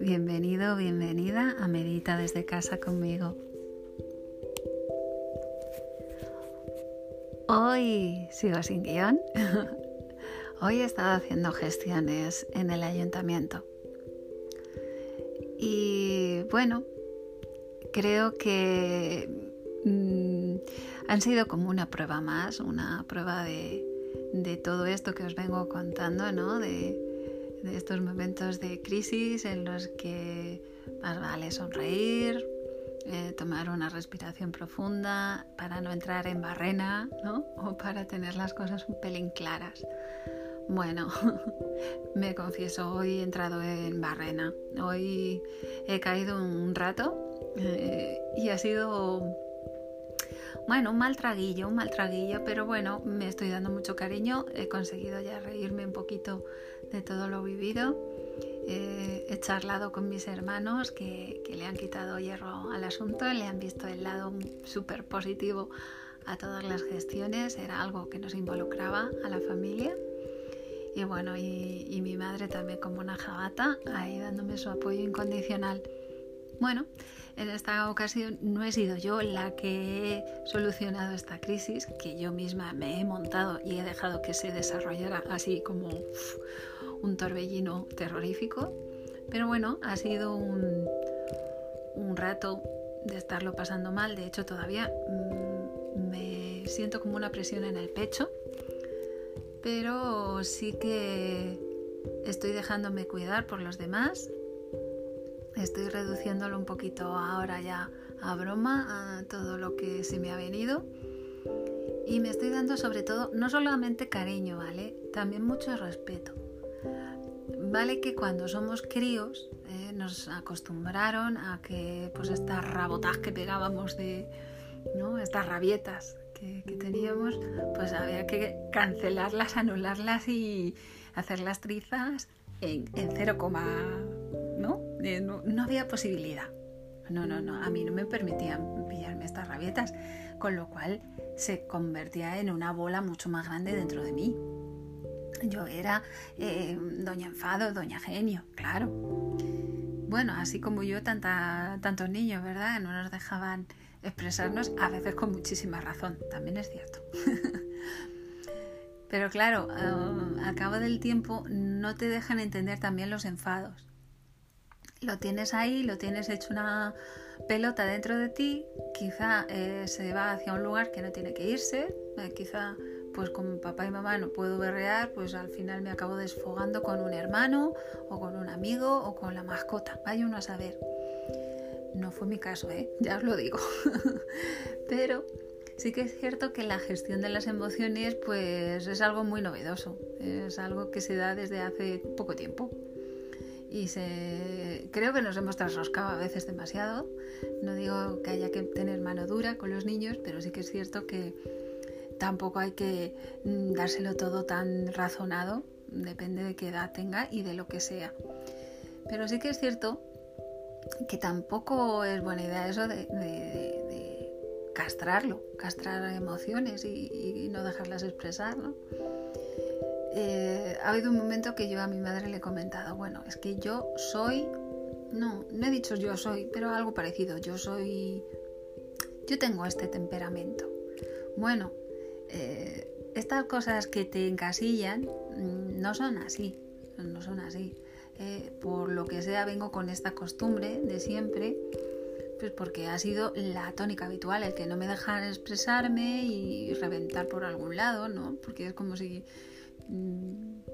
Bienvenido, bienvenida a Medita desde casa conmigo. Hoy sigo sin guion. Hoy he estado haciendo gestiones en el ayuntamiento. Y bueno, creo que mm, han sido como una prueba más, una prueba de, de todo esto que os vengo contando, ¿no? De, de estos momentos de crisis en los que más vale sonreír, eh, tomar una respiración profunda para no entrar en barrena ¿no? o para tener las cosas un pelín claras. Bueno, me confieso, hoy he entrado en barrena. Hoy he caído un rato eh, y ha sido bueno, un mal traguillo, un mal traguillo, pero bueno, me estoy dando mucho cariño. He conseguido ya reírme un poquito de todo lo vivido. Eh, he charlado con mis hermanos que, le han quitado hierro al asunto, le han visto el lado súper positivo a todas las gestiones. Era algo que nos involucraba a la familia. Y bueno, y, y mi madre también como una jabata, ahí dándome su apoyo incondicional. Bueno, en esta ocasión no he sido yo la que he solucionado esta crisis, que yo misma me he montado y he dejado que se desarrollara así como un torbellino terrorífico. Pero bueno, ha sido un, rato de estarlo pasando mal. De hecho, todavía mm, me siento como una presión en el pecho. Pero sí que estoy dejándome cuidar por los demás Estoy reduciéndolo un poquito ahora ya a broma, a todo lo que se me ha venido. Y me estoy dando sobre todo, no solamente cariño, ¿vale? También mucho respeto. Vale que cuando somos críos eh, nos acostumbraron a que pues estas rabotas que pegábamos de, ¿no? Estas rabietas que, teníamos, pues había que cancelarlas, anularlas y hacer las trizas en, en 0, ¿no? había posibilidad. No, no, no, a mí no me permitían pillarme estas rabietas, con lo cual se convertía en una bola mucho más grande dentro de mí. Yo era eh, doña enfado, doña genio, claro. Bueno, así como yo, tanta, tantos niños, ¿verdad? No nos dejaban expresarnos, a veces con muchísima razón, también es cierto. Pero claro, eh, al cabo del tiempo no te dejan entender también los enfados lo tienes ahí, lo tienes hecho una pelota dentro de ti, quizá eh, se va hacia un lugar que no tiene que irse, eh, quizá pues como papá y mamá no puedo berrear, pues al final me acabo desfogando con un hermano o con un amigo o con la mascota, vaya uno a saber. No fue mi caso, ¿eh? ya os lo digo. Pero sí que es cierto que la gestión de las emociones pues es algo muy novedoso, es algo que se da desde hace poco tiempo y se... creo que nos hemos trasroscado a veces demasiado. No digo que haya que tener mano dura con los niños, pero sí que es cierto que tampoco hay que mm, dárselo todo tan razonado, depende de qué edad tenga y de lo que sea. Pero sí que es cierto que tampoco es buena idea eso de, castrarlo, castrar emociones y, y no dejarlas expresar, ¿no? Eh, ha habido un momento que yo a mi madre le he comentado, bueno, es que yo soy, no, no he dicho yo soy, pero algo parecido, yo soy, yo tengo este temperamento. Bueno, eh, estas cosas que te encasillan mm, no son así, no son así. Eh, por lo que sea, vengo con esta costumbre de siempre, pues porque ha sido la tónica habitual, el que no me dejan expresarme y reventar por algún lado, ¿no? Porque es como si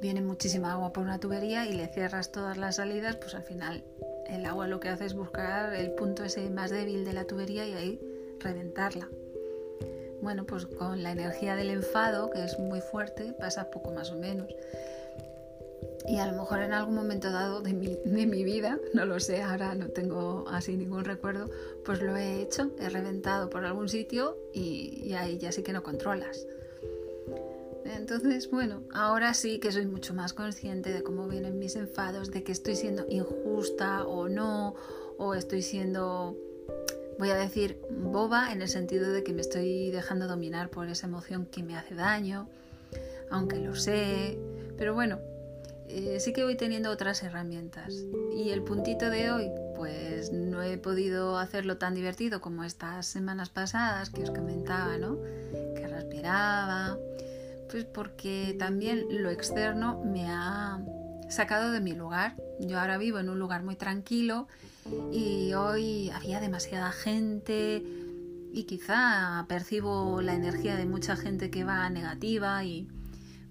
viene muchísima agua por una tubería y le cierras todas las salidas, pues al final el agua lo que hace es buscar el punto ese más débil de la tubería y ahí reventarla. Bueno, pues con la energía del enfado, que es muy fuerte, pasa poco más o menos. Y a lo mejor en algún momento dado de mi, de mi vida, no lo sé, ahora no tengo así ningún recuerdo, pues lo he hecho, he reventado por algún sitio y, y ahí ya sí que no controlas. Entonces, bueno, ahora sí que soy mucho más consciente de cómo vienen mis enfados, de que estoy siendo injusta o no, o estoy siendo, voy a decir, boba en el sentido de que me estoy dejando dominar por esa emoción que me hace daño, aunque lo sé. Pero bueno, eh, sí que voy teniendo otras herramientas. Y el puntito de hoy, pues no he podido hacerlo tan divertido como estas semanas pasadas que os comentaba, ¿no? Que respiraba, pues porque también lo externo me ha sacado de mi lugar. Yo ahora vivo en un lugar muy tranquilo y hoy había demasiada gente y quizá percibo la energía de mucha gente que va negativa y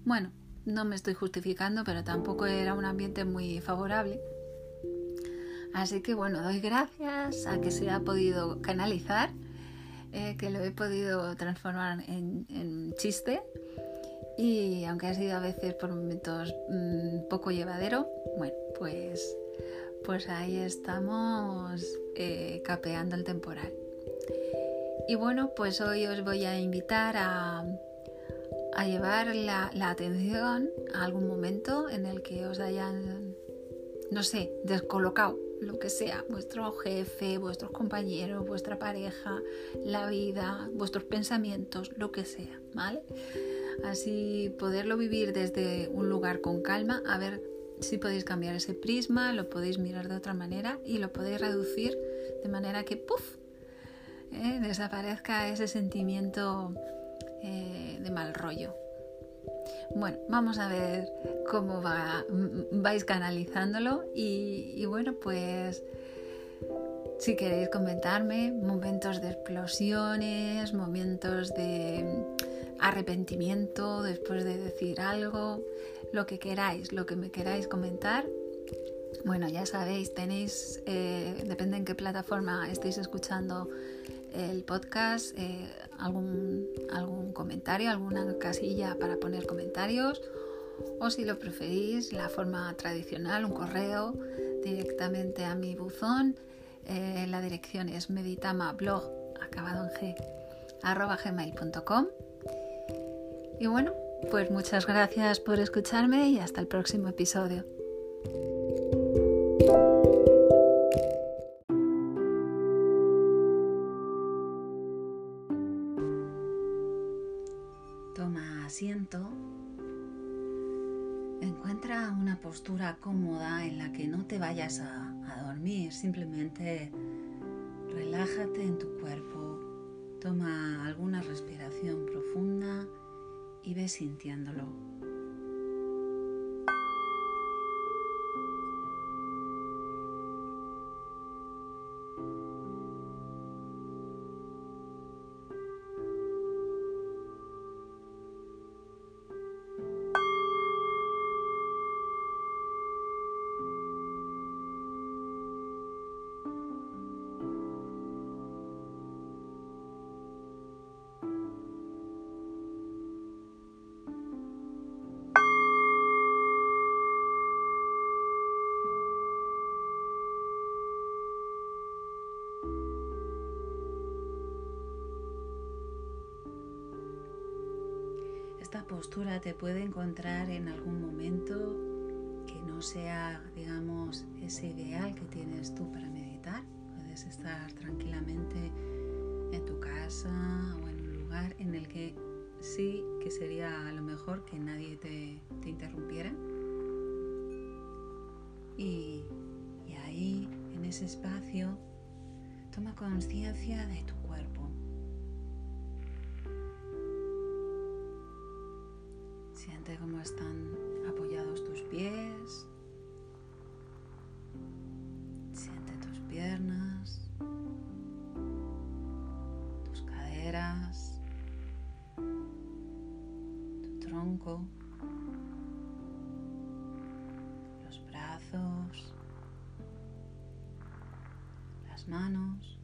bueno, no me estoy justificando, pero tampoco era un ambiente muy favorable. Así que bueno, doy gracias a que se ha podido canalizar, eh, que lo he podido transformar en, en chiste y aunque ha sido a veces por momentos mm, poco llevadero, bueno, pues, pues ahí estamos eh, capeando el temporal. Y bueno, pues hoy os voy a invitar a, llevar la, atención a algún momento en el que os hayan, no sé, descolocado, lo que sea, vuestro jefe, vuestros compañeros, vuestra pareja, la vida, vuestros pensamientos, lo que sea, ¿vale? Así poderlo vivir desde un lugar con calma, a ver si podéis cambiar ese prisma, lo podéis mirar de otra manera y lo podéis reducir de manera que ¡puf! ¿eh? desaparezca ese sentimiento eh, de mal rollo. Bueno, vamos a ver cómo va, vais canalizándolo y bueno, pues si queréis comentarme momentos de explosiones, momentos de arrepentimiento después de decir algo, lo que queráis, lo que me queráis comentar. Bueno, ya sabéis, tenéis, eh, depende en qué plataforma estéis escuchando el podcast, eh, algún, algún comentario, alguna casilla para poner comentarios o si lo preferís, la forma tradicional, un correo directamente a mi buzón. Eh, la dirección es meditamablog, acabado en g, arroba gmail.com y bueno, pues muchas gracias por escucharme y hasta el próximo episodio. Toma asiento. Encuentra una postura cómoda en la que no te vayas a, dormir, simplemente relájate en tu cuerpo, toma alguna respiración profunda y ve sintiéndolo. Postura te puede encontrar en algún momento que no sea, digamos, ese ideal que tienes tú para meditar. Puedes estar tranquilamente en tu casa o en un lugar en el que sí que sería a lo mejor que nadie te, te interrumpiera. Y, ahí, en ese espacio, toma conciencia de tu Siente cómo están apoyados tus pies. Siente tus piernas, tus caderas, tu tronco, los brazos, las manos.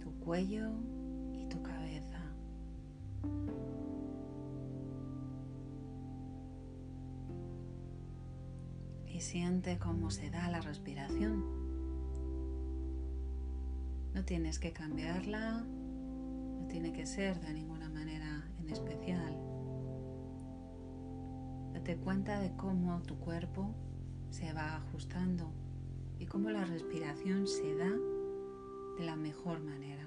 tu cuello siente cómo se da la respiración. No tienes que cambiarla, no tiene que ser de ninguna manera en especial. Date cuenta de cómo tu cuerpo se va ajustando y cómo la respiración se da de la mejor manera.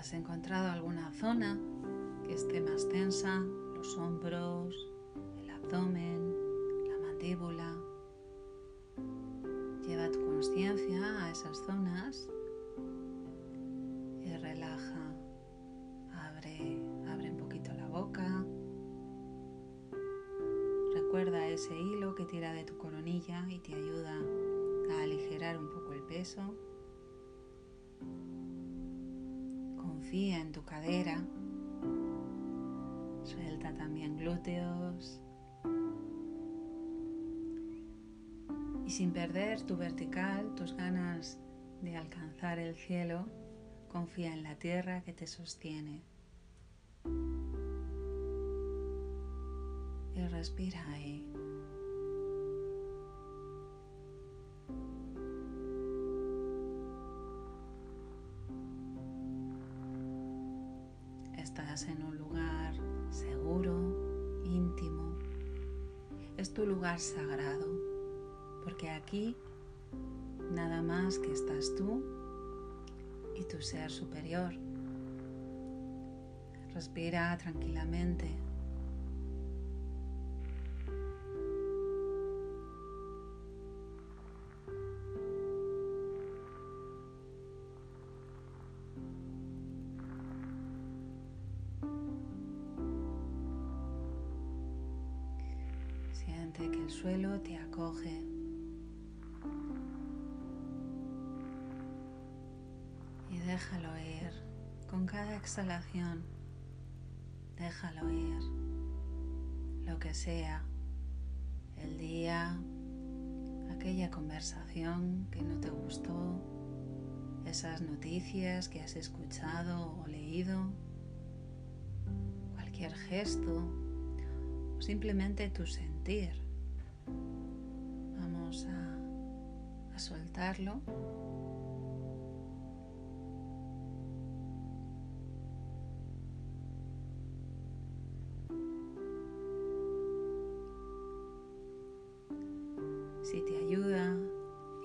¿Has encontrado alguna zona que esté más tensa? Los hombros, el abdomen, la mandíbula. Lleva tu conciencia a esas zonas Confía en tu cadera. Suelta también glúteos. Y sin perder tu vertical, tus ganas de alcanzar el cielo, confía en la tierra que te sostiene. Y respira ahí. Es tu lugar sagrado, porque aquí nada más que estás tú y tu ser superior. Respira tranquilamente. Déjalo ir con cada exhalación. Déjalo ir. Lo que sea. El día, aquella conversación que no te gustó, esas noticias que has escuchado o leído, cualquier gesto o simplemente tu sentir. Vamos a, a soltarlo. Si te ayuda,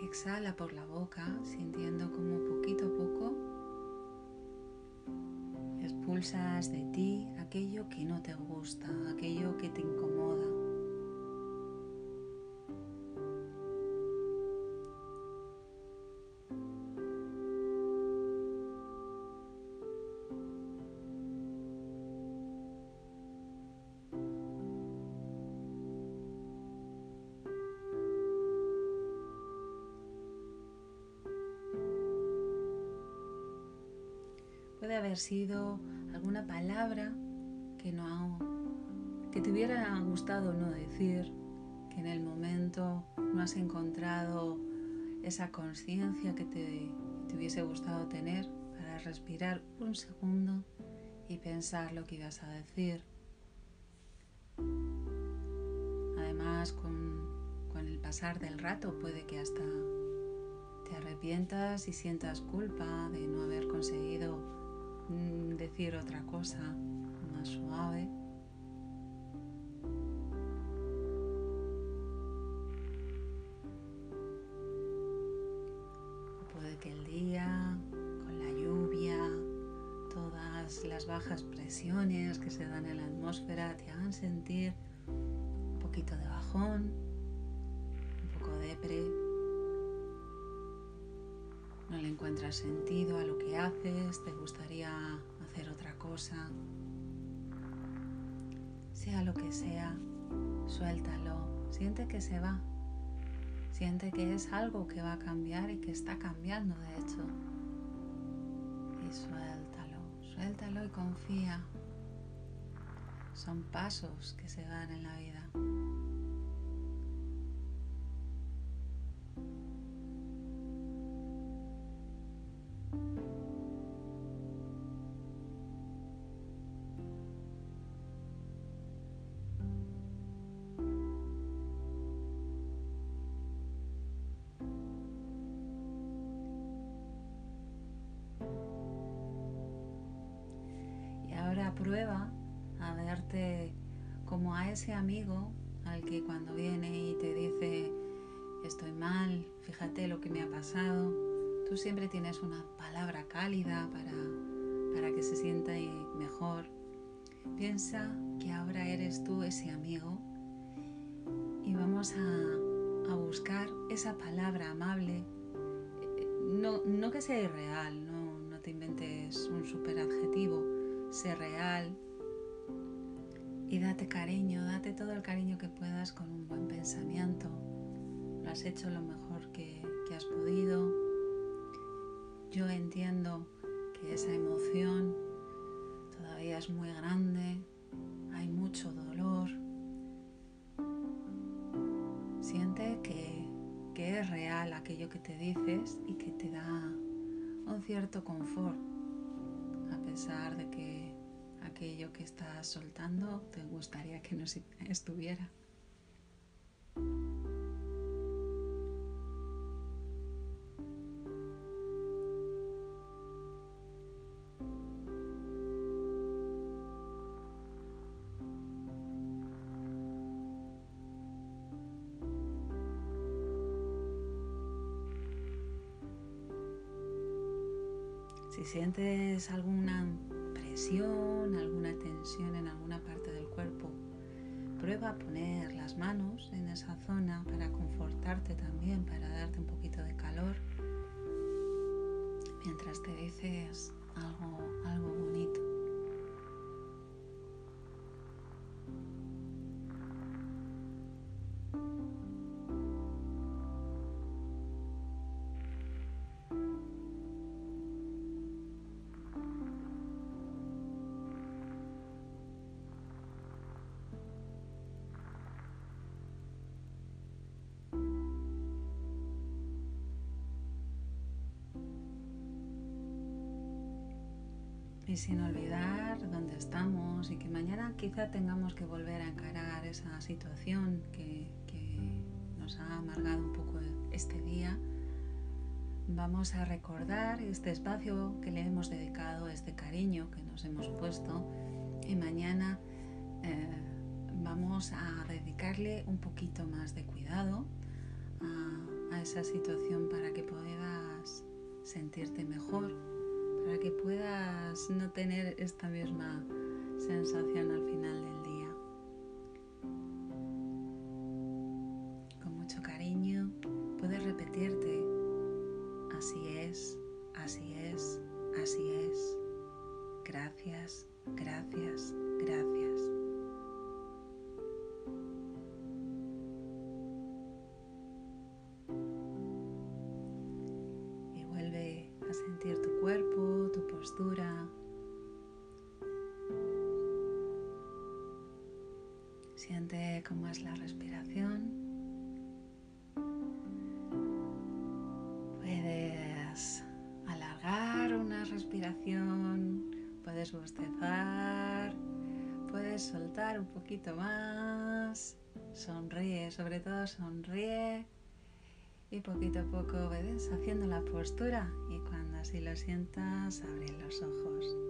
exhala por la boca, sintiendo como poquito a poco expulsas de ti aquello que no te gusta, aquello que te incomoda. Puede haber sido alguna palabra que no que te hubiera gustado no decir, que en el momento no has encontrado esa conciencia que te, te hubiese gustado tener para respirar un segundo y pensar lo que ibas a decir. Además, con, con el pasar del rato puede que hasta te arrepientas y sientas culpa de no haber conseguido decir otra cosa más suave. Puede que el día, con la lluvia, todas las bajas presiones que se dan en la atmósfera te hagan sentir un poquito de bajón, un poco depre. No le encuentras sentido a lo que haces, te gustaría hacer otra cosa. Sea lo que sea, suéltalo, siente que se va, siente que es algo que va a cambiar y que está cambiando de hecho. Y suéltalo, suéltalo y confía. Son pasos que se dan en la vida. Prueba a verte como a ese amigo al que cuando viene y te dice estoy mal, fíjate lo que me ha pasado, tú siempre tienes una palabra cálida para, para que se sienta mejor. Piensa que ahora eres tú ese amigo y vamos a, a buscar esa palabra amable. No, no que sea irreal, no, no te inventes un super sé real y date cariño, date todo el cariño que puedas con un buen pensamiento. Lo has hecho lo mejor que, que has podido. Yo entiendo que esa emoción todavía es muy grande, hay mucho dolor. Siente que, que es real aquello que te dices y que te da un cierto confort, a pesar de que aquello que estás soltando te gustaría que no estuviera. De calor, mientras te dices algo, y sin olvidar dónde estamos y que mañana quizá tengamos que volver a encarar esa situación que, nos ha amargado un poco este día, vamos a recordar este espacio que le hemos dedicado, este cariño que nos hemos puesto y mañana eh, vamos a dedicarle un poquito más de cuidado a esa situación para que puedas sentirte mejor para que puedas no tener esta misma sensación al final del día. Con mucho cariño puedes repetirte, así es, así es, así es. Gracias, cómo es la respiración. Puedes alargar una respiración, puedes bostezar, puedes soltar un poquito más. Sonríe, sobre todo sonríe y poquito a poco ves haciendo la postura y cuando así lo sientas abre los ojos.